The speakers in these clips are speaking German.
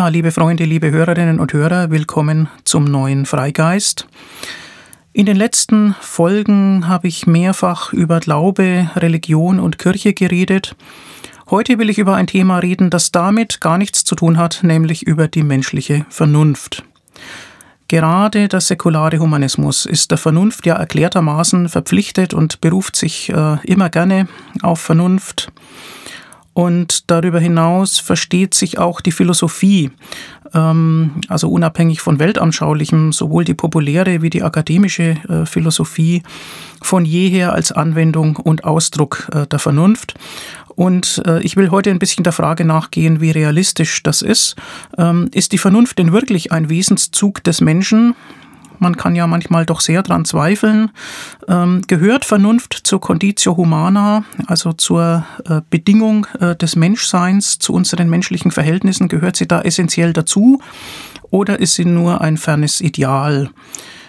Ja, liebe Freunde, liebe Hörerinnen und Hörer, willkommen zum neuen Freigeist. In den letzten Folgen habe ich mehrfach über Glaube, Religion und Kirche geredet. Heute will ich über ein Thema reden, das damit gar nichts zu tun hat, nämlich über die menschliche Vernunft. Gerade der säkulare Humanismus ist der Vernunft ja erklärtermaßen verpflichtet und beruft sich äh, immer gerne auf Vernunft. Und darüber hinaus versteht sich auch die Philosophie, ähm, also unabhängig von Weltanschaulichem, sowohl die populäre wie die akademische äh, Philosophie von jeher als Anwendung und Ausdruck äh, der Vernunft. Und äh, ich will heute ein bisschen der Frage nachgehen, wie realistisch das ist. Ähm, ist die Vernunft denn wirklich ein Wesenszug des Menschen? Man kann ja manchmal doch sehr dran zweifeln. Ähm, gehört Vernunft zur Conditio Humana, also zur äh, Bedingung äh, des Menschseins, zu unseren menschlichen Verhältnissen? Gehört sie da essentiell dazu? Oder ist sie nur ein fernes Ideal?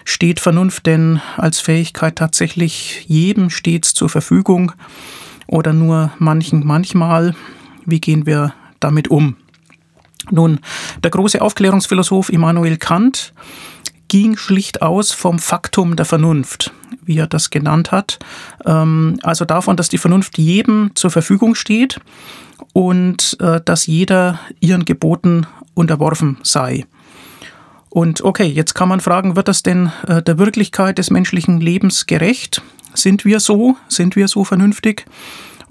Steht Vernunft denn als Fähigkeit tatsächlich jedem stets zur Verfügung? oder nur manchen manchmal? Wie gehen wir damit um? Nun, der große Aufklärungsphilosoph Immanuel Kant ging schlicht aus vom Faktum der Vernunft, wie er das genannt hat. Ähm, also davon, dass die Vernunft jedem zur Verfügung steht und äh, dass jeder ihren Geboten unterworfen sei. Und okay, jetzt kann man fragen, wird das denn äh, der Wirklichkeit des menschlichen Lebens gerecht? Sind wir so? Sind wir so vernünftig?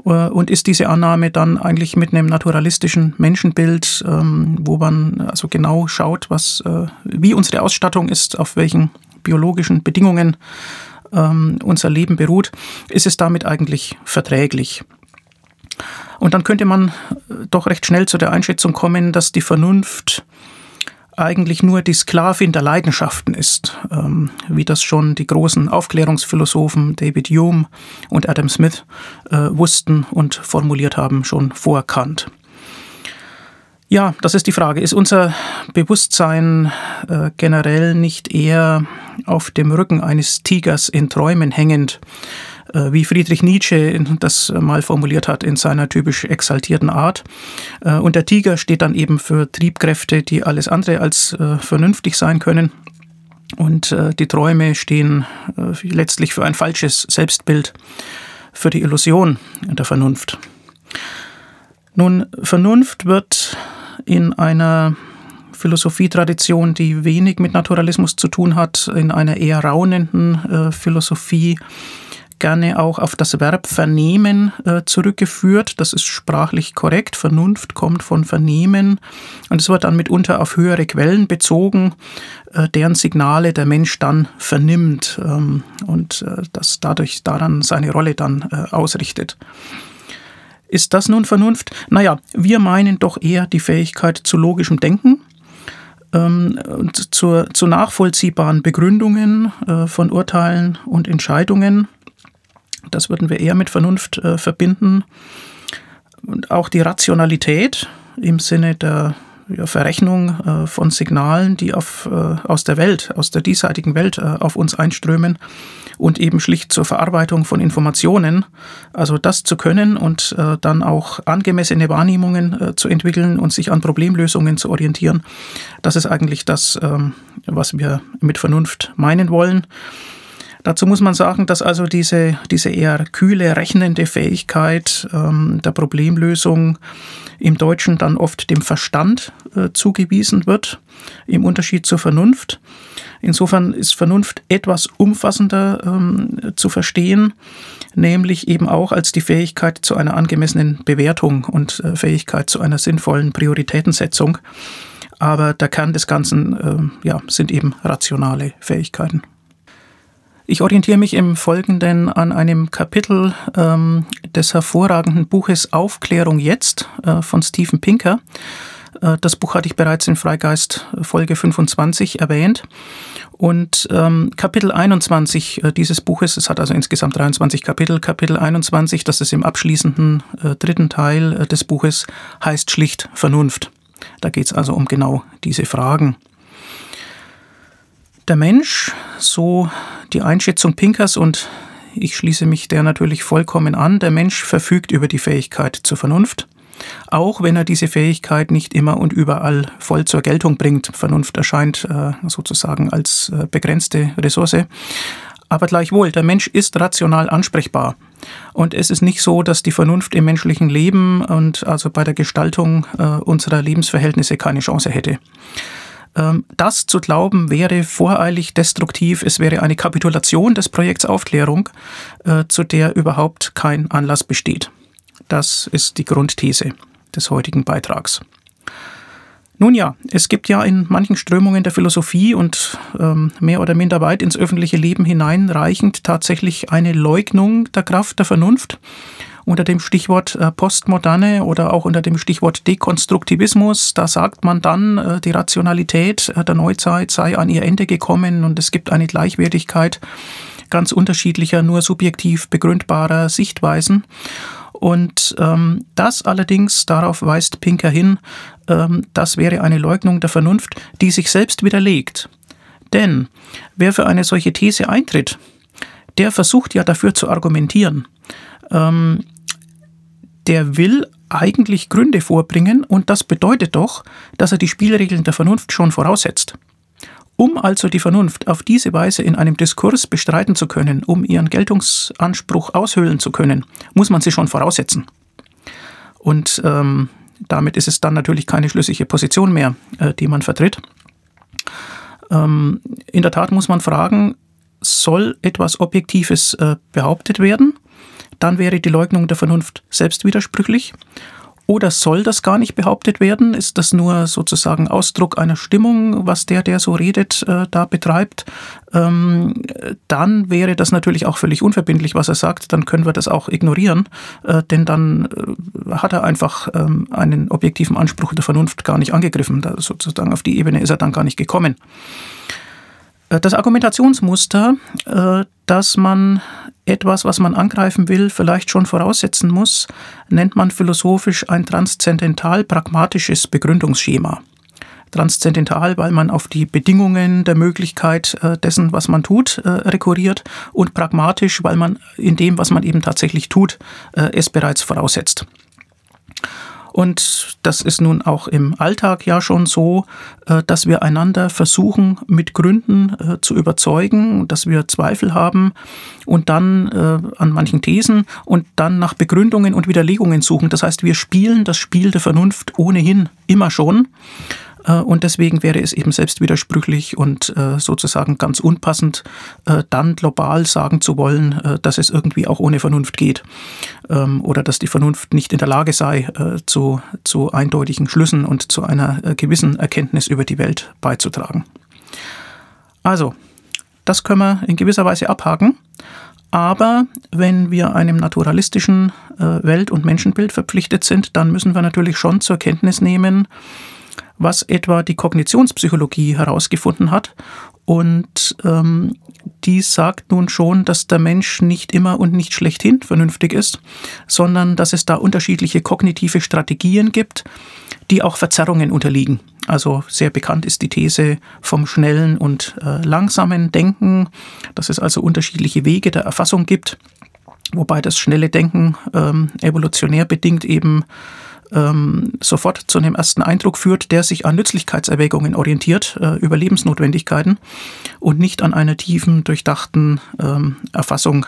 Äh, und ist diese Annahme dann eigentlich mit einem naturalistischen Menschenbild, ähm, wo man also genau schaut, was, äh, wie unsere Ausstattung ist, auf welchen biologischen Bedingungen ähm, unser Leben beruht, ist es damit eigentlich verträglich? Und dann könnte man äh, doch recht schnell zu der Einschätzung kommen, dass die Vernunft eigentlich nur die Sklavin der Leidenschaften ist, ähm, wie das schon die großen Aufklärungsphilosophen David Hume und Adam Smith äh, wussten und formuliert haben, schon vor Kant. Ja, das ist die Frage. Ist unser Bewusstsein äh, generell nicht eher auf dem Rücken eines Tigers in Träumen hängend? Äh, wie Friedrich Nietzsche das mal formuliert hat in seiner typisch exaltierten Art. Äh, und der Tiger steht dann eben für Triebkräfte, die alles andere als äh, vernünftig sein können. Und die Träume stehen letztlich für ein falsches Selbstbild, für die Illusion der Vernunft. Nun, Vernunft wird in einer Philosophietradition, die wenig mit Naturalismus zu tun hat, in einer eher raunenden äh, Philosophie gerne auch auf das Verb vernehmen äh, zurückgeführt. Das ist sprachlich korrekt. Vernunft kommt von vernehmen und es wird dann mitunter auf höhere Quellen bezogen, äh, deren Signale der Mensch dann vernimmt ähm, und äh, das dadurch daran seine Rolle dann äh, ausrichtet. Ist das nun Vernunft? Naja, wir meinen doch eher die Fähigkeit zu logischem Denken ähm, zur, zu nachvollziehbaren Begründungen äh, von Urteilen und Entscheidungen das würden wir eher mit Vernunft äh, verbinden. Und auch die Rationalität im Sinne der ja, Verrechnung äh, von Signalen, die auf, äh, aus der Welt, aus der diesseitigen Welt äh, auf uns einströmen und eben schlicht zur Verarbeitung von Informationen. Also das zu können und äh, dann auch angemessene Wahrnehmungen äh, zu entwickeln und sich an Problemlösungen zu orientieren. Das ist eigentlich das, ähm, was wir mit Vernunft meinen wollen. Dazu muss man sagen, dass also diese, diese eher kühle, rechnende Fähigkeit ähm, der Problemlösung im Deutschen dann oft dem Verstand äh, zugewiesen wird, im Unterschied zur Vernunft. Insofern ist Vernunft etwas umfassender ähm, zu verstehen, nämlich eben auch als die Fähigkeit zu einer angemessenen Bewertung und äh, Fähigkeit zu einer sinnvollen Prioritätensetzung. Aber der Kern des Ganzen äh, ja, sind eben rationale Fähigkeiten. Ich orientiere mich im Folgenden an einem Kapitel ähm, des hervorragenden Buches Aufklärung jetzt äh, von Steven Pinker. Äh, das Buch hatte ich bereits in Freigeist äh, Folge 25 erwähnt. Und ähm, Kapitel 21 äh, dieses Buches, es hat also insgesamt 23 Kapitel, Kapitel 21, das ist im abschließenden äh, dritten Teil äh, des Buches, heißt schlicht Vernunft. Da geht es also um genau diese Fragen. Der Mensch, so die Einschätzung Pinkers und ich schließe mich der natürlich vollkommen an, der Mensch verfügt über die Fähigkeit zur Vernunft. auch wenn er diese Fähigkeit nicht immer und überall voll zur Geltung bringt. Vernunft erscheint äh, sozusagen als äh, begrenzte Ressource. Aber gleichwohl, der Mensch ist rational ansprechbar. Und es ist nicht so, dass die Vernunft im menschlichen Leben und also bei der Gestaltung äh, unserer Lebensverhältnisse keine Chance hätte. Ähm, das zu glauben wäre voreilig destruktiv. Es wäre eine Kapitulation des Projekts Aufklärung, äh, zu der überhaupt kein Anlass besteht. Das ist die Grundthese des heutigen Beitrags. Nun ja, es gibt ja in manchen Strömungen der Philosophie und ähm, mehr oder minder weit ins öffentliche Leben hineinreichend tatsächlich eine Leugnung der Kraft der Vernunft unter dem Stichwort äh, Postmoderne oder auch unter dem Stichwort Dekonstruktivismus. Da sagt man dann, äh, die Rationalität äh, der Neuzeit sei an ihr Ende gekommen und es gibt eine Gleichwertigkeit ganz unterschiedlicher, nur subjektiv begründbarer Sichtweisen. Und ähm, das allerdings, darauf weist Pinker hin, ähm, das wäre eine Leugnung der Vernunft, die sich selbst widerlegt. Denn wer für eine solche These eintritt, der versucht ja dafür zu argumentieren. Ähm, der will eigentlich Gründe vorbringen und das bedeutet doch, dass er die Spielregeln der Vernunft schon voraussetzt. Um also die Vernunft auf diese Weise in einem Diskurs bestreiten zu können, um ihren Geltungsanspruch aushöhlen zu können, muss man sie schon voraussetzen. Und ähm, damit ist es dann natürlich keine schlüssige Position mehr, äh, die man vertritt. Ähm, in der Tat muss man fragen, soll etwas Objektives äh, behauptet werden? Dann wäre die Leugnung der Vernunft selbst widersprüchlich. Oder soll das gar nicht behauptet werden? Ist das nur sozusagen Ausdruck einer Stimmung, was der, der so redet, äh, da betreibt? Ähm, dann wäre das natürlich auch völlig unverbindlich, was er sagt. Dann können wir das auch ignorieren, äh, denn dann äh, hat er einfach ähm, einen objektiven Anspruch der Vernunft gar nicht angegriffen. Da sozusagen auf die Ebene ist er dann gar nicht gekommen. Äh, das Argumentationsmuster, äh, dass man etwas, was man angreifen will, vielleicht schon voraussetzen muss, nennt man philosophisch ein transzendental-pragmatisches Begründungsschema. Transzendental, weil man auf die Bedingungen der Möglichkeit äh, dessen, was man tut, rekurriert und pragmatisch, weil man in dem, was man eben tatsächlich tut, es bereits voraussetzt. Und das ist nun auch im Alltag ja schon so, äh, dass wir einander versuchen mit Gründen äh, zu überzeugen, dass wir Zweifel haben und dann äh, an manchen Thesen und dann nach Begründungen und Widerlegungen suchen. Das heißt, wir spielen das Spiel der Vernunft ohnehin immer schon. Äh, und deswegen wäre es eben selbst widersprüchlich und äh, sozusagen ganz unpassend, äh, dann global sagen zu wollen, dass es irgendwie auch ohne Vernunft geht ähm, oder dass die Vernunft nicht in der Lage sei, zu, zu eindeutigen Schlüssen und zu einer gewissen Erkenntnis über die Welt beizutragen. Also, das können wir in gewisser Weise abhaken. Aber wenn wir einem naturalistischen Welt- und Menschenbild verpflichtet sind, dann müssen wir natürlich schon zur Kenntnis nehmen, was etwa die Kognitionspsychologie herausgefunden hat. Und ähm, die sagt nun schon, dass der Mensch nicht immer und nicht schlechthin vernünftig ist, sondern dass es da unterschiedliche kognitive Strategien gibt, die auch Verzerrungen unterliegen. Also sehr bekannt ist die These vom schnellen und äh, langsamen Denken, dass es also unterschiedliche Wege der Erfassung gibt, wobei das schnelle Denken ähm, evolutionär bedingt eben ähm, sofort zu einem ersten Eindruck führt, der sich an Nützlichkeitserwägungen orientiert, äh, Überlebensnotwendigkeiten und nicht an einer tiefen, durchdachten ähm, Erfassung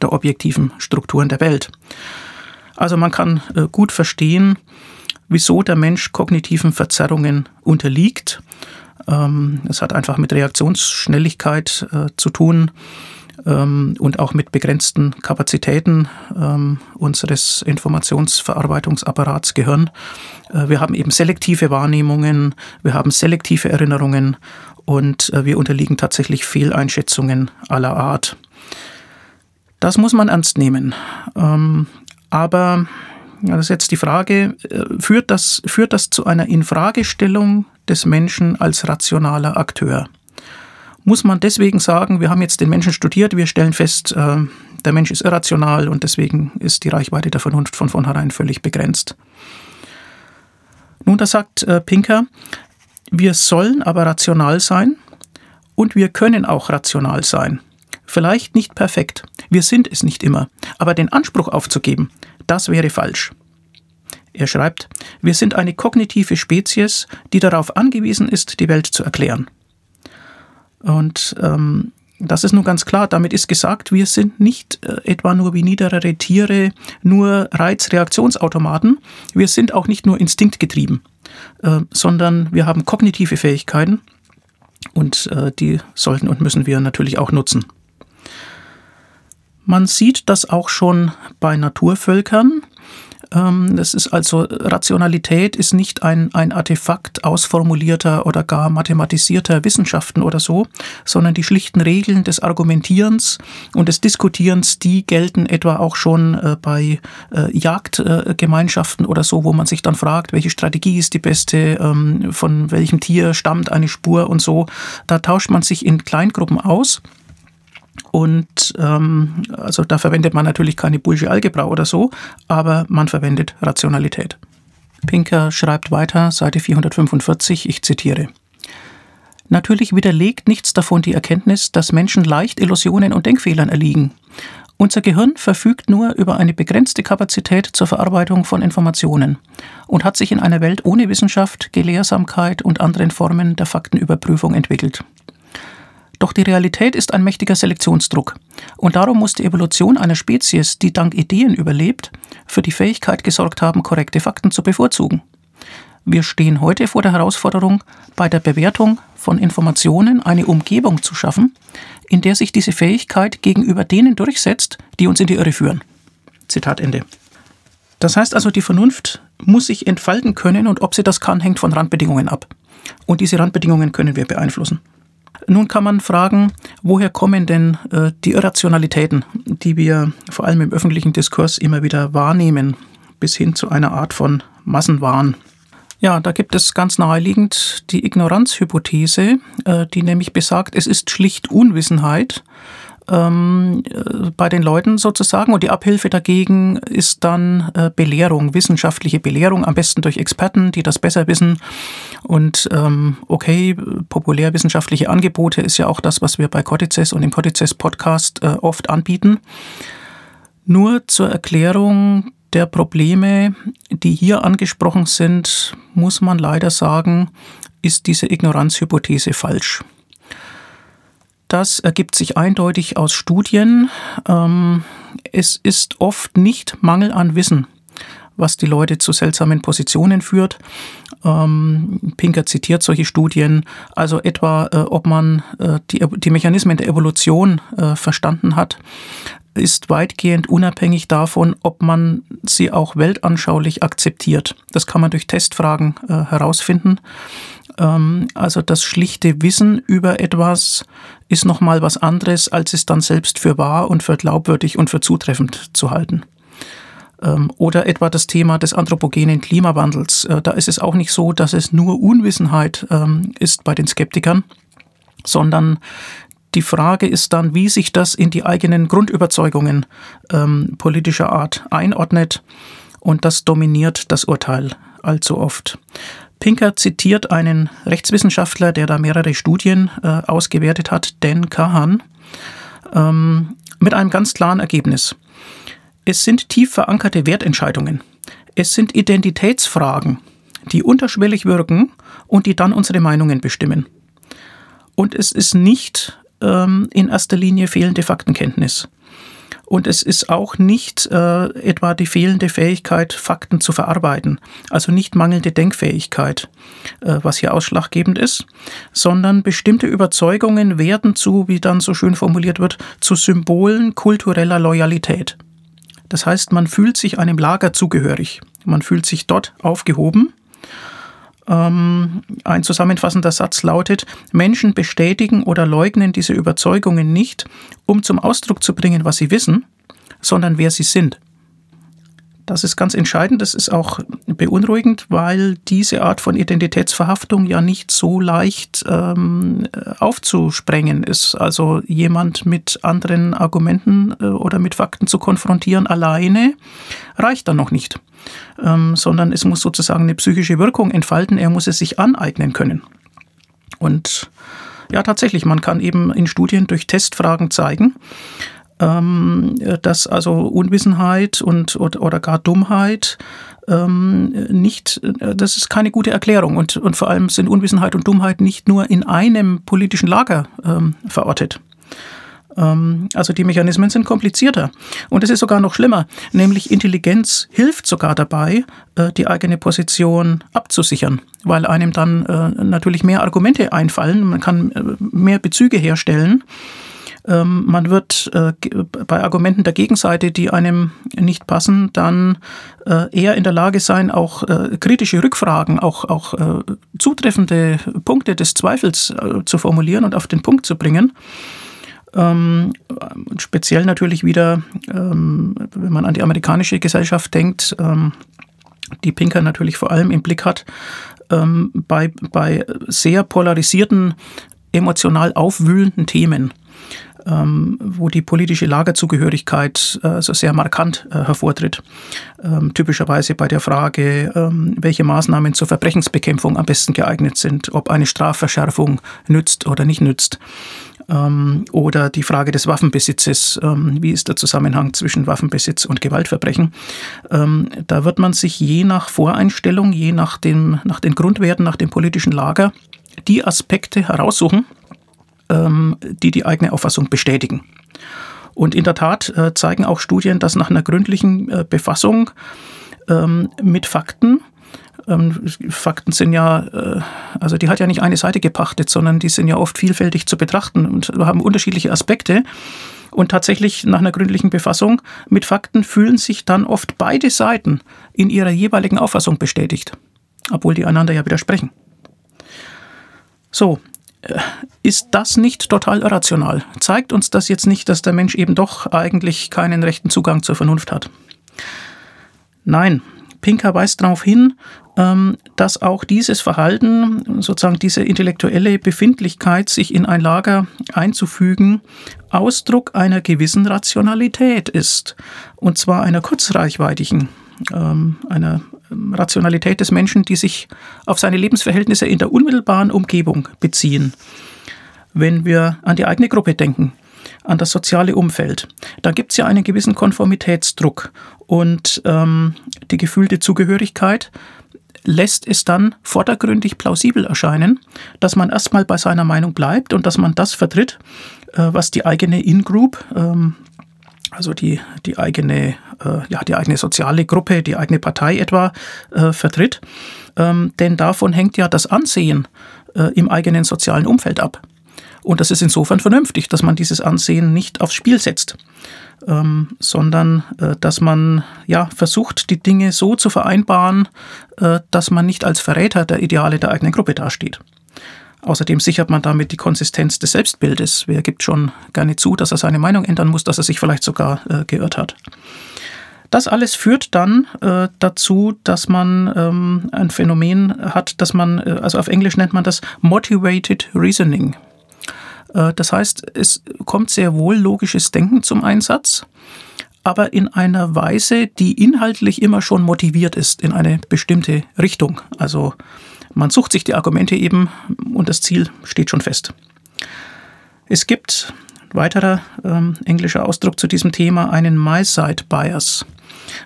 der objektiven Strukturen der Welt. Also man kann äh, gut verstehen, wieso der Mensch kognitiven Verzerrungen unterliegt. Ähm, es hat einfach mit Reaktionsschnelligkeit äh, zu tun und auch mit begrenzten Kapazitäten ähm, unseres Informationsverarbeitungsapparats Gehirn. Äh, wir haben eben selektive Wahrnehmungen, wir haben selektive Erinnerungen und äh, wir unterliegen tatsächlich Fehleinschätzungen aller Art. Das muss man ernst nehmen. Ähm, aber das ist jetzt die Frage, äh, führt das, führt das zu einer Infragestellung des Menschen als rationaler Akteur? Muss man deswegen sagen, wir haben jetzt den Menschen studiert, wir stellen fest, äh, der Mensch ist irrational und deswegen ist die Reichweite der Vernunft von vornherein völlig begrenzt. Nun, da sagt äh, Pinker, wir sollen aber rational sein und wir können auch rational sein. Vielleicht nicht perfekt, wir sind es nicht immer, aber den Anspruch aufzugeben, das wäre falsch. Er schreibt, wir sind eine kognitive Spezies, die darauf angewiesen ist, die Welt zu erklären. Und ähm, das ist nun ganz klar. Damit ist gesagt, wir sind nicht äh, etwa nur wie niedere Tiere, nur Reizreaktionsautomaten. Wir sind auch nicht nur instinktgetrieben, äh, sondern wir haben kognitive Fähigkeiten und äh, die sollten und müssen wir natürlich auch nutzen. Man sieht das auch schon bei Naturvölkern. Ähm, das ist also, Rationalität ist nicht ein, ein Artefakt ausformulierter oder gar mathematisierter Wissenschaften oder so, sondern die schlichten Regeln des Argumentierens und des Diskutierens, die gelten etwa auch schon äh, bei äh, Jagdgemeinschaften oder so, wo man sich dann fragt, welche Strategie ist die beste, ähm, von welchem Tier stammt eine Spur und so. Da tauscht man sich in Kleingruppen aus und ähm, also da verwendet man natürlich keine Bullsche Algebra oder so, aber man verwendet Rationalität. Pinker schreibt weiter, Seite 445, ich zitiere. Natürlich widerlegt nichts davon die Erkenntnis, dass Menschen leicht Illusionen und Denkfehlern erliegen. Unser Gehirn verfügt nur über eine begrenzte Kapazität zur Verarbeitung von Informationen und hat sich in einer Welt ohne Wissenschaft, Gelehrsamkeit und anderen Formen der Faktenüberprüfung entwickelt. Doch die Realität ist ein mächtiger Selektionsdruck. Und darum muss die Evolution einer Spezies, die dank Ideen überlebt, für die Fähigkeit gesorgt haben, korrekte Fakten zu bevorzugen. Wir stehen heute vor der Herausforderung, bei der Bewertung von Informationen eine Umgebung zu schaffen, in der sich diese Fähigkeit gegenüber denen durchsetzt, die uns in die Irre führen. Zitat Ende. Das heißt also, die Vernunft muss sich entfalten können und ob sie das kann, hängt von Randbedingungen ab. Und diese Randbedingungen können wir beeinflussen. Nun kann man fragen, woher kommen denn äh, die Irrationalitäten, die wir vor allem im öffentlichen Diskurs immer wieder wahrnehmen, bis hin zu einer Art von Massenwahn. Ja, da gibt es ganz naheliegend die Ignoranzhypothese, äh, die nämlich besagt, es ist schlicht Unwissenheit, ähm, äh, bei den Leuten sozusagen. Und die Abhilfe dagegen ist dann äh, Belehrung, wissenschaftliche Belehrung, am besten durch Experten, die das besser wissen. Und ähm, okay, populärwissenschaftliche Angebote ist ja auch das, was wir bei Cortices und im Cortices Podcast äh, oft anbieten. Nur zur Erklärung der Probleme, die hier angesprochen sind, muss man leider sagen, ist diese Ignoranzhypothese falsch. Das ergibt sich eindeutig aus Studien. Ähm, es ist oft nicht Mangel an Wissen, was die Leute zu seltsamen Positionen führt. Ähm, Pinker zitiert solche Studien, also etwa, äh, ob man äh, die, Mechanismen der Evolution äh, verstanden hat, ist weitgehend unabhängig davon, ob man sie auch weltanschaulich akzeptiert. Das kann man durch Testfragen herausfinden. Ähm, also das schlichte Wissen über etwas ist nochmal was anderes, als es dann selbst für wahr und für glaubwürdig und für zutreffend zu halten. Ähm, oder etwa das Thema des anthropogenen Klimawandels. Äh, da ist es auch nicht so, dass es nur Unwissenheit ähm, ist bei den Skeptikern, sondern die Frage ist dann, wie sich das in die eigenen Grundüberzeugungen politischer Art einordnet. Und das dominiert das Urteil allzu oft. Pinker zitiert einen Rechtswissenschaftler, der da mehrere Studien äh, ausgewertet hat, Dan Kahan, ähm, mit einem ganz klaren Ergebnis. Es sind tief verankerte Wertentscheidungen. Es sind Identitätsfragen, die unterschwellig wirken und die dann unsere Meinungen bestimmen. Und es ist nicht ähm, in erster Linie fehlende Faktenkenntnis. Und es ist auch nicht äh, etwa die fehlende Fähigkeit, Fakten zu verarbeiten, also nicht mangelnde Denkfähigkeit, äh, was hier ausschlaggebend ist, sondern bestimmte Überzeugungen werden zu, wie dann so schön formuliert wird, zu Symbolen kultureller Loyalität. Das heißt, man fühlt sich einem Lager zugehörig, man fühlt sich dort aufgehoben ähm, ein zusammenfassender Satz lautet, Menschen bestätigen oder leugnen diese Überzeugungen nicht, um zum Ausdruck zu bringen, was sie wissen, sondern wer sie sind. Das ist ganz entscheidend, das ist auch beunruhigend, weil diese Art von Identitätsverhaftung ja nicht so leicht ähm, aufzusprengen ist. Also jemand mit anderen Argumenten äh, oder mit Fakten zu konfrontieren alleine reicht dann noch nicht, ähm, sondern es muss sozusagen eine psychische Wirkung entfalten, er muss es sich aneignen können. Und ja, tatsächlich, man kann eben in Studien durch Testfragen zeigen, dass also Unwissenheit und oder, gar Dummheit ähm, nicht, das ist keine gute Erklärung und, und vor allem sind Unwissenheit und Dummheit nicht nur in einem politischen Lager ähm, verortet. Ähm, also die Mechanismen sind komplizierter. Und es ist sogar noch schlimmer, nämlich Intelligenz hilft sogar dabei, äh, die eigene Position abzusichern, weil einem dann äh, natürlich mehr Argumente einfallen, man kann äh, mehr Bezüge herstellen. Ähm, man wird bei Argumenten der Gegenseite, die einem nicht passen, dann eher in der Lage sein, auch kritische Rückfragen, auch, auch zutreffende Punkte des Zweifels zu formulieren und auf den Punkt zu bringen. Ähm, speziell natürlich wieder, ähm, wenn man an die amerikanische Gesellschaft denkt, ähm, die Pinker natürlich vor allem im Blick hat, ähm, bei, bei sehr polarisierten, emotional aufwühlenden Themen ähm, wo die politische Lagerzugehörigkeit äh, so sehr markant äh, hervortritt. Ähm, typischerweise bei der Frage, ähm, welche Maßnahmen zur Verbrechensbekämpfung am besten geeignet sind, ob eine Strafverschärfung nützt oder nicht nützt. Ähm, oder die Frage des Waffenbesitzes, ähm, wie ist der Zusammenhang zwischen Waffenbesitz und Gewaltverbrechen. Ähm, da wird man sich je nach Voreinstellung, je nach, dem, nach den Grundwerten, nach dem politischen Lager die Aspekte heraussuchen, die die eigene Auffassung bestätigen. Und in der Tat äh, zeigen auch Studien, dass nach einer gründlichen äh, Befassung mit Fakten ähm, Fakten sind ja, äh, also die hat ja nicht eine Seite gepachtet, sondern die sind ja oft vielfältig zu betrachten und haben unterschiedliche Aspekte. Und tatsächlich nach einer gründlichen Befassung mit Fakten fühlen sich dann oft beide Seiten in ihrer jeweiligen Auffassung bestätigt, obwohl die einander ja widersprechen. So, ist das nicht total irrational? Zeigt uns das jetzt nicht, dass der Mensch eben doch eigentlich keinen rechten Zugang zur Vernunft hat? Nein, Pinker weist darauf hin, ähm, dass auch dieses Verhalten, sozusagen diese intellektuelle Befindlichkeit, sich in ein Lager einzufügen, Ausdruck einer gewissen Rationalität ist. Und zwar einer kurzreichweitigen, einer Rationalität des Menschen, die sich auf seine Lebensverhältnisse in der unmittelbaren Umgebung beziehen. Wenn wir an die eigene Gruppe denken, an das soziale Umfeld. Da gibt es ja einen gewissen Konformitätsdruck und ähm, die gefühlte Zugehörigkeit lässt es dann vordergründig plausibel erscheinen, dass man erstmal bei seiner Meinung bleibt und dass man das vertritt, äh, was die eigene In-Group, ähm, also die, die, eigene, äh, ja, die eigene soziale Gruppe, die eigene Partei etwa äh, vertritt. Ähm, denn davon hängt ja das Ansehen im eigenen sozialen Umfeld ab. Und das ist insofern vernünftig, dass man dieses Ansehen nicht aufs Spiel setzt ähm, sondern äh, dass man ja versucht, die Dinge so zu vereinbaren, äh, dass man nicht als Verräter der Ideale der eigenen Gruppe dasteht. Außerdem sichert man damit die Konsistenz des Selbstbildes. Wer gibt schon gerne zu, dass er seine Meinung ändern muss, dass er sich vielleicht sogar äh, geirrt hat? Das alles führt dann äh, dazu, dass man ähm, ein Phänomen hat, dass man, äh, also auf Englisch nennt man das Motivated Reasoning. Äh, das heißt, es kommt sehr wohl logisches Denken zum Einsatz, aber in einer Weise, die inhaltlich immer schon motiviert ist in eine bestimmte Richtung. Also man sucht sich die Argumente eben und das Ziel steht schon fest. Es gibt weiterer ähm, englischer Ausdruck zu diesem Thema einen My-Side-Bias.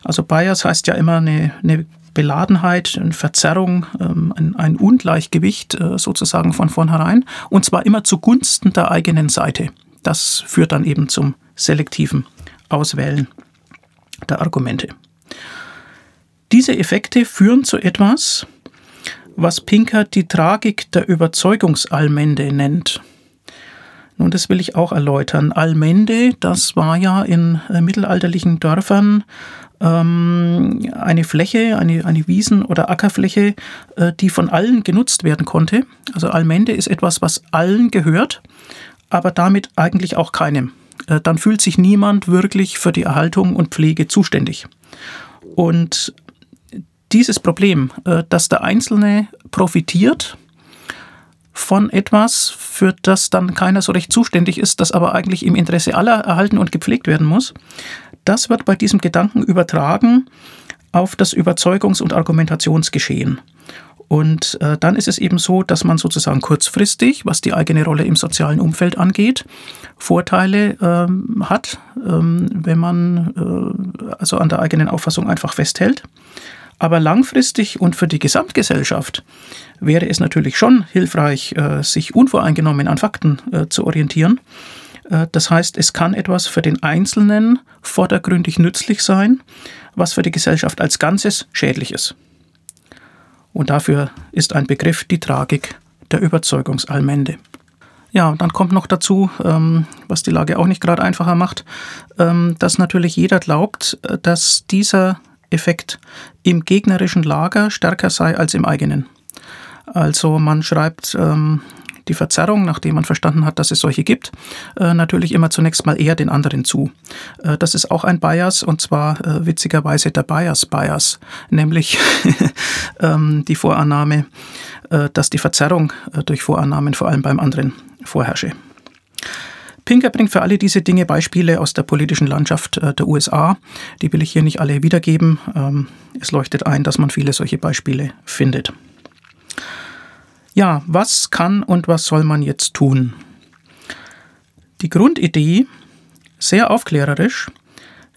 Also Bias heißt ja immer eine, eine Beladenheit, eine Verzerrung, ähm, ein, ein Ungleichgewicht äh, sozusagen von vornherein und zwar immer zugunsten der eigenen Seite. Das führt dann eben zum selektiven Auswählen der Argumente. Diese Effekte führen zu etwas, was Pinker die Tragik der Überzeugungsallmende nennt. Nun, das will ich auch erläutern. Allmende, das war ja in äh, mittelalterlichen Dörfern ähm, eine Fläche, eine, eine Wiesen- oder Ackerfläche, äh, die von allen genutzt werden konnte. Also Allmende ist etwas, was allen gehört, aber damit eigentlich auch keinem. Äh, dann fühlt sich niemand wirklich für die Erhaltung und Pflege zuständig. Und dieses Problem, äh, dass der Einzelne profitiert von etwas, für das dann keiner so recht zuständig ist, das aber eigentlich im Interesse aller erhalten und gepflegt werden muss, das wird bei diesem Gedanken übertragen auf das Überzeugungs- und Argumentationsgeschehen. Und äh, dann ist es eben so, dass man sozusagen kurzfristig, was die eigene Rolle im sozialen Umfeld angeht, Vorteile ähm, hat, ähm, wenn man äh, also an der eigenen Auffassung einfach festhält. Aber langfristig und für die Gesamtgesellschaft wäre es natürlich schon hilfreich, äh, sich unvoreingenommen an Fakten äh, zu orientieren. Äh, das heißt, es kann etwas für den Einzelnen vordergründig nützlich sein, was für die Gesellschaft als Ganzes schädlich ist. Und dafür ist ein Begriff die Tragik der Überzeugungsallmende. Ja, und dann kommt noch dazu, ähm, was die Lage auch nicht gerade einfacher macht, ähm, dass natürlich jeder glaubt, dass dieser Effekt im gegnerischen Lager stärker sei als im eigenen. Also man schreibt ähm, die Verzerrung, nachdem man verstanden hat, dass es solche gibt, äh, natürlich immer zunächst mal eher den anderen zu. Äh, das ist auch ein Bias und zwar äh, witzigerweise der Bias-Bias, nämlich ähm, die Vorannahme, äh, dass die Verzerrung äh, durch Vorannahmen vor allem beim anderen vorherrsche. Pinker bringt für alle diese Dinge Beispiele aus der politischen Landschaft äh, der USA. Die will ich hier nicht alle wiedergeben. Ähm, es leuchtet ein, dass man viele solche Beispiele findet. Ja, was kann und was soll man jetzt tun? Die Grundidee, sehr aufklärerisch,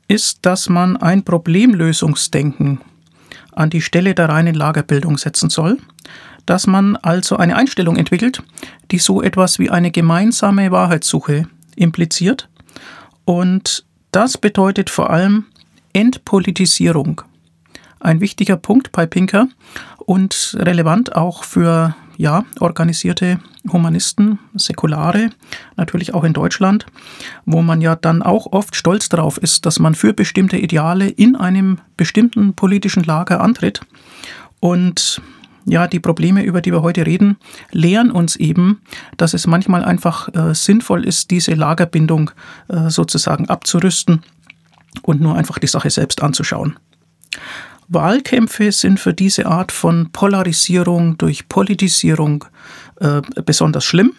ist, dass man ein Problemlösungsdenken an die Stelle der reinen Lagerbildung setzen soll, dass man also eine Einstellung entwickelt, die so etwas wie eine gemeinsame Wahrheitssuche impliziert. Und das bedeutet vor allem Entpolitisierung. Ein wichtiger Punkt bei Pinker und relevant auch für ja, organisierte Humanisten, Säkulare, natürlich auch in Deutschland, wo man ja dann auch oft stolz darauf ist, dass man für bestimmte Ideale in einem bestimmten politischen Lager antritt. Und ja, die Probleme, über die wir heute reden, lehren uns eben, dass es manchmal einfach äh, sinnvoll ist, diese Lagerbindung äh, sozusagen abzurüsten und nur einfach die Sache selbst anzuschauen. Wahlkämpfe sind für diese Art von Polarisierung durch Politisierung äh, besonders schlimm.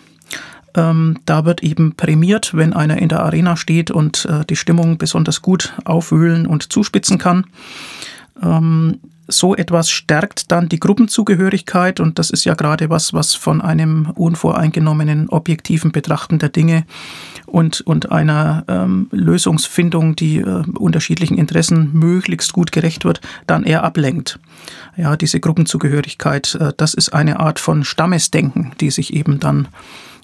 Ähm, da wird eben prämiert, wenn einer in der Arena steht und äh, die Stimmung besonders gut aufwühlen und zuspitzen kann. Ähm, so etwas stärkt dann die Gruppenzugehörigkeit und das ist ja gerade was, was von einem unvoreingenommenen, objektiven Betrachten der Dinge und, und einer ähm, Lösungsfindung, die äh, unterschiedlichen Interessen möglichst gut gerecht wird, dann eher ablenkt. Ja, diese Gruppenzugehörigkeit, äh, das ist eine Art von Stammesdenken, die sich eben dann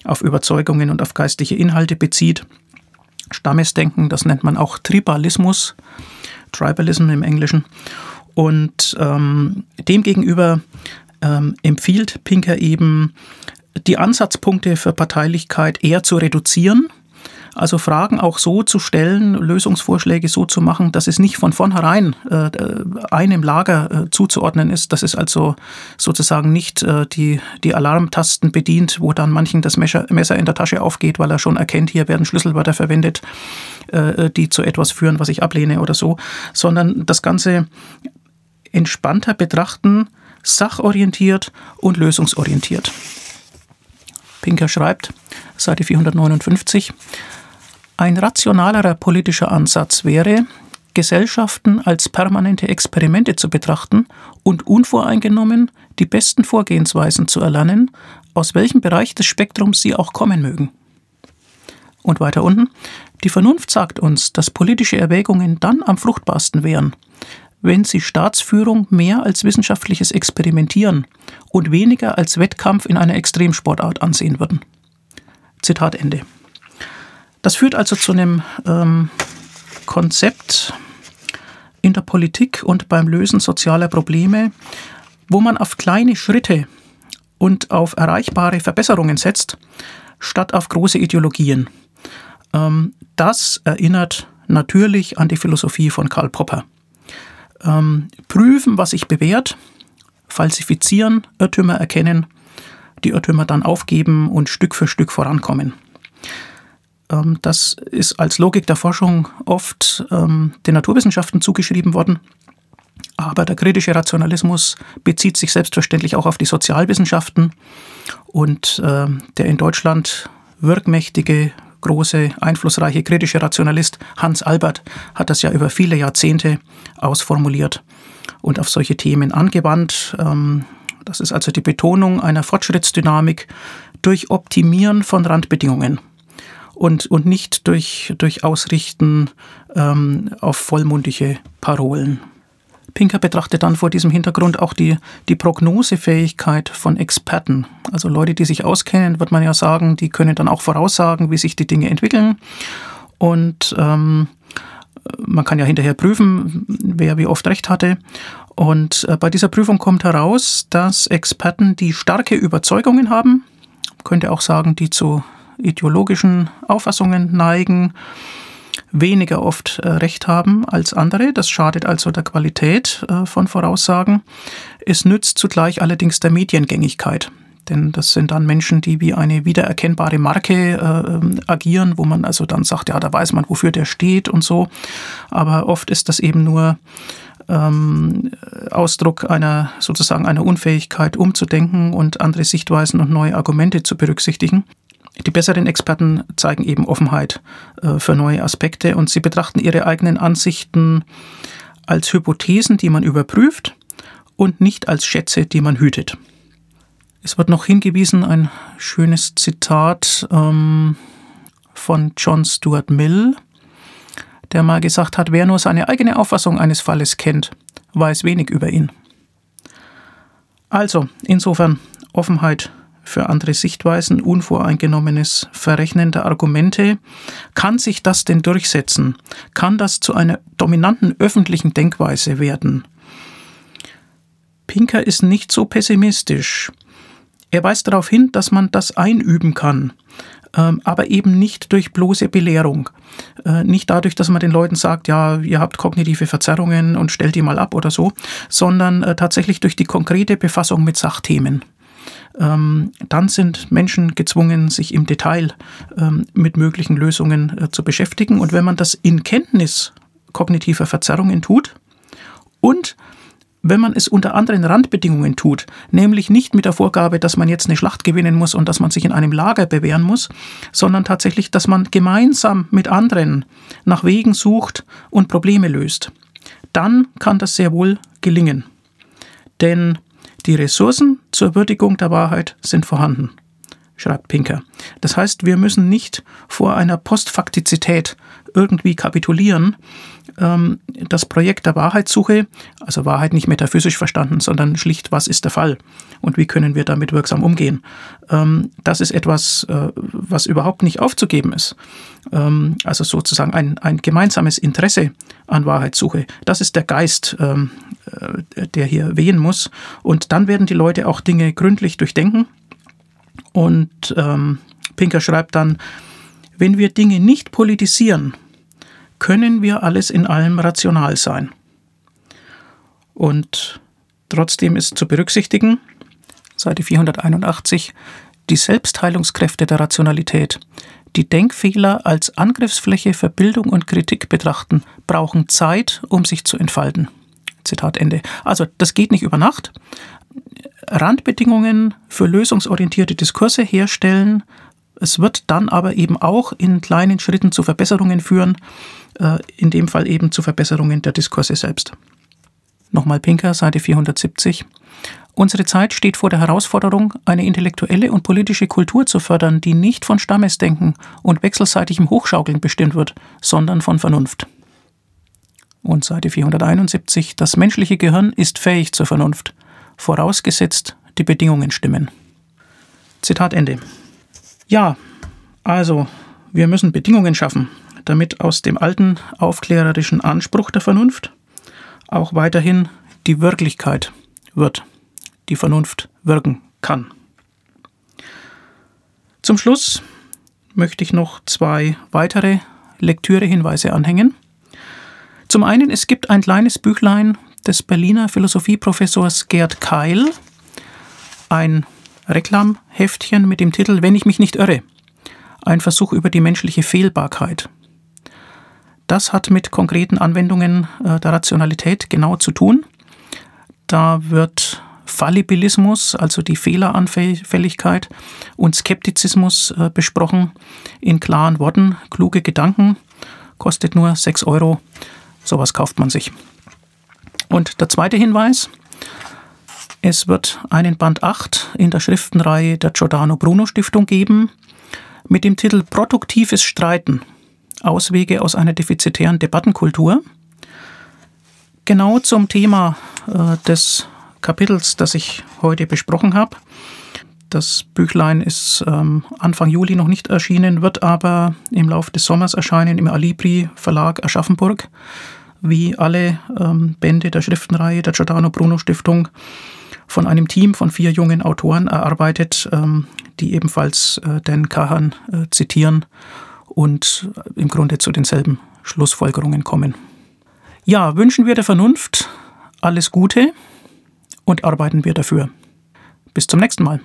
auf Überzeugungen und auf geistliche Inhalte bezieht. Stammesdenken, das nennt man auch Tribalismus, Tribalism im Englischen. Und ähm, demgegenüber ähm, empfiehlt Pinker eben, die Ansatzpunkte für Parteilichkeit eher zu reduzieren. Also Fragen auch so zu stellen, Lösungsvorschläge so zu machen, dass es nicht von vornherein äh, einem Lager äh, zuzuordnen ist, dass es also sozusagen nicht äh, die, die Alarmtasten bedient, wo dann manchen das Messer, Messer in der Tasche aufgeht, weil er schon erkennt, hier werden Schlüsselwörter verwendet, äh, die zu etwas führen, was ich ablehne oder so, sondern das Ganze entspannter betrachten, sachorientiert und lösungsorientiert. Pinker schreibt, Seite 459, ein rationalerer politischer Ansatz wäre, Gesellschaften als permanente Experimente zu betrachten und unvoreingenommen die besten Vorgehensweisen zu erlernen, aus welchem Bereich des Spektrums sie auch kommen mögen. Und weiter unten, die Vernunft sagt uns, dass politische Erwägungen dann am fruchtbarsten wären, wenn sie Staatsführung mehr als wissenschaftliches Experimentieren und weniger als Wettkampf in einer Extremsportart ansehen würden. Zitat Ende. Das führt also zu einem ähm, Konzept in der Politik und beim Lösen sozialer Probleme, wo man auf kleine Schritte und auf erreichbare Verbesserungen setzt, statt auf große Ideologien. Ähm, das erinnert natürlich an die Philosophie von Karl Popper. Ähm, prüfen, was sich bewährt, falsifizieren, Irrtümer erkennen, die Irrtümer dann aufgeben und Stück für Stück vorankommen. Ähm, das ist als Logik der Forschung oft ähm, den Naturwissenschaften zugeschrieben worden. Aber der kritische Rationalismus bezieht sich selbstverständlich auch auf die Sozialwissenschaften. Und äh, der in Deutschland wirkmächtige, große, einflussreiche kritische Rationalist Hans Albert hat das ja über viele Jahrzehnte ausformuliert und auf solche Themen angewandt. Ähm, Das ist also die Betonung einer Fortschrittsdynamik durch Optimieren von Randbedingungen und, und nicht durch, durch Ausrichten ähm, auf vollmundige Parolen. Pinker betrachtet dann vor diesem Hintergrund auch die, die Prognosefähigkeit von Experten. Also Leute, die sich auskennen, wird man ja sagen, die können dann auch voraussagen, wie sich die Dinge entwickeln. Und ähm, man kann ja hinterher prüfen, wer wie oft recht hatte. Und äh, bei dieser Prüfung kommt heraus, dass Experten, die starke Überzeugungen haben, könnte auch sagen, die zu ideologischen Auffassungen neigen, weniger oft äh, recht haben als andere. Das schadet also der Qualität äh, von Voraussagen. Es nützt zugleich allerdings der Mediengängigkeit. Denn das sind dann Menschen, die wie eine wiedererkennbare Marke äh, agieren, wo man also dann sagt, ja, da weiß man, wofür der steht und so. Aber oft ist das eben nur ähm, Ausdruck einer sozusagen einer Unfähigkeit umzudenken und andere Sichtweisen und neue Argumente zu berücksichtigen. Die besseren Experten zeigen eben Offenheit äh, für neue Aspekte und sie betrachten ihre eigenen Ansichten als Hypothesen, die man überprüft und nicht als Schätze, die man hütet. Es wird noch hingewiesen, ein schönes Zitat ähm, von John Stuart Mill, der mal gesagt hat, wer nur seine eigene Auffassung eines Falles kennt, weiß wenig über ihn. Also, insofern Offenheit für andere Sichtweisen, unvoreingenommenes Verrechnen der Argumente. Kann sich das denn durchsetzen? Kann das zu einer dominanten öffentlichen Denkweise werden? Pinker ist nicht so pessimistisch. Er weist darauf hin, dass man das einüben kann, ähm, aber eben nicht durch bloße Belehrung. Äh, nicht dadurch, dass man den Leuten sagt, ja, ihr habt kognitive Verzerrungen und stellt die mal ab oder so, sondern äh, tatsächlich durch die konkrete Befassung mit Sachthemen. Ähm, dann sind Menschen gezwungen, sich im Detail ähm, mit möglichen Lösungen äh, zu beschäftigen. Und wenn man das in Kenntnis kognitiver Verzerrungen tut und wenn man es unter anderen Randbedingungen tut, nämlich nicht mit der Vorgabe, dass man jetzt eine Schlacht gewinnen muss und dass man sich in einem Lager bewähren muss, sondern tatsächlich, dass man gemeinsam mit anderen nach Wegen sucht und Probleme löst, dann kann das sehr wohl gelingen. Denn die Ressourcen zur Würdigung der Wahrheit sind vorhanden, schreibt Pinker. Das heißt, wir müssen nicht vor einer Postfaktizität irgendwie kapitulieren, ähm, das Projekt der Wahrheitssuche, also Wahrheit nicht metaphysisch verstanden, sondern schlicht, was ist der Fall und wie können wir damit wirksam umgehen. Ähm, das ist etwas, äh, was überhaupt nicht aufzugeben ist. Ähm, also sozusagen ein, ein gemeinsames Interesse an Wahrheitssuche. Das ist der Geist, äh, der hier wehen muss. Und dann werden die Leute auch Dinge gründlich durchdenken. Und Pinker schreibt dann, wenn wir Dinge nicht politisieren, können wir alles in allem rational sein. Und trotzdem ist zu berücksichtigen, Seite 481, die Selbstheilungskräfte der Rationalität, die Denkfehler als Angriffsfläche für Bildung und Kritik betrachten, brauchen Zeit, um sich zu entfalten. Zitat Ende. Also das geht nicht über Nacht. Randbedingungen für lösungsorientierte Diskurse herstellen. Es wird dann aber eben auch in kleinen Schritten zu Verbesserungen führen, äh, in dem Fall eben zu Verbesserungen der Diskurse selbst. Nochmal Pinker, Seite 470. Unsere Zeit steht vor der Herausforderung, eine intellektuelle und politische Kultur zu fördern, die nicht von Stammesdenken und wechselseitigem Hochschaukeln bestimmt wird, sondern von Vernunft. Und Seite 471. Das menschliche Gehirn ist fähig zur Vernunft, vorausgesetzt die Bedingungen stimmen. Zitat Ende. Ja, also, wir müssen Bedingungen schaffen, damit aus dem alten aufklärerischen Anspruch der Vernunft auch weiterhin die Wirklichkeit wird, die Vernunft wirken kann. Zum Schluss möchte ich noch zwei weitere Lektürehinweise anhängen. Zum einen, es gibt ein kleines Büchlein des Berliner Philosophieprofessors Gerd Keil, ein Reklamheftchen mit dem Titel Wenn ich mich nicht irre, ein Versuch über die menschliche Fehlbarkeit. Das hat mit konkreten Anwendungen äh, der Rationalität genau zu tun. Da wird Fallibilismus, also die Fehleranfälligkeit, und Skeptizismus äh, besprochen in klaren Worten. Kluge Gedanken, kostet nur 6 Euro. Sowas kauft man sich. Und der zweite Hinweis, Es wird einen Band 8 in der Schriftenreihe der Giordano Bruno Stiftung geben mit dem Titel Produktives Streiten. Auswege aus einer defizitären Debattenkultur. Genau zum Thema äh, des Kapitels, das ich heute besprochen habe. Das Büchlein ist ähm, Anfang Juli noch nicht erschienen, wird aber im Laufe des Sommers erscheinen im Alibri Verlag Aschaffenburg, wie alle ähm, Bände der Schriftenreihe der Giordano Bruno Stiftung von einem Team von vier jungen Autoren erarbeitet, ähm, die ebenfalls äh, Dan Kahan äh, zitieren und im Grunde zu denselben Schlussfolgerungen kommen. Ja, wünschen wir der Vernunft alles Gute und arbeiten wir dafür. Bis zum nächsten Mal.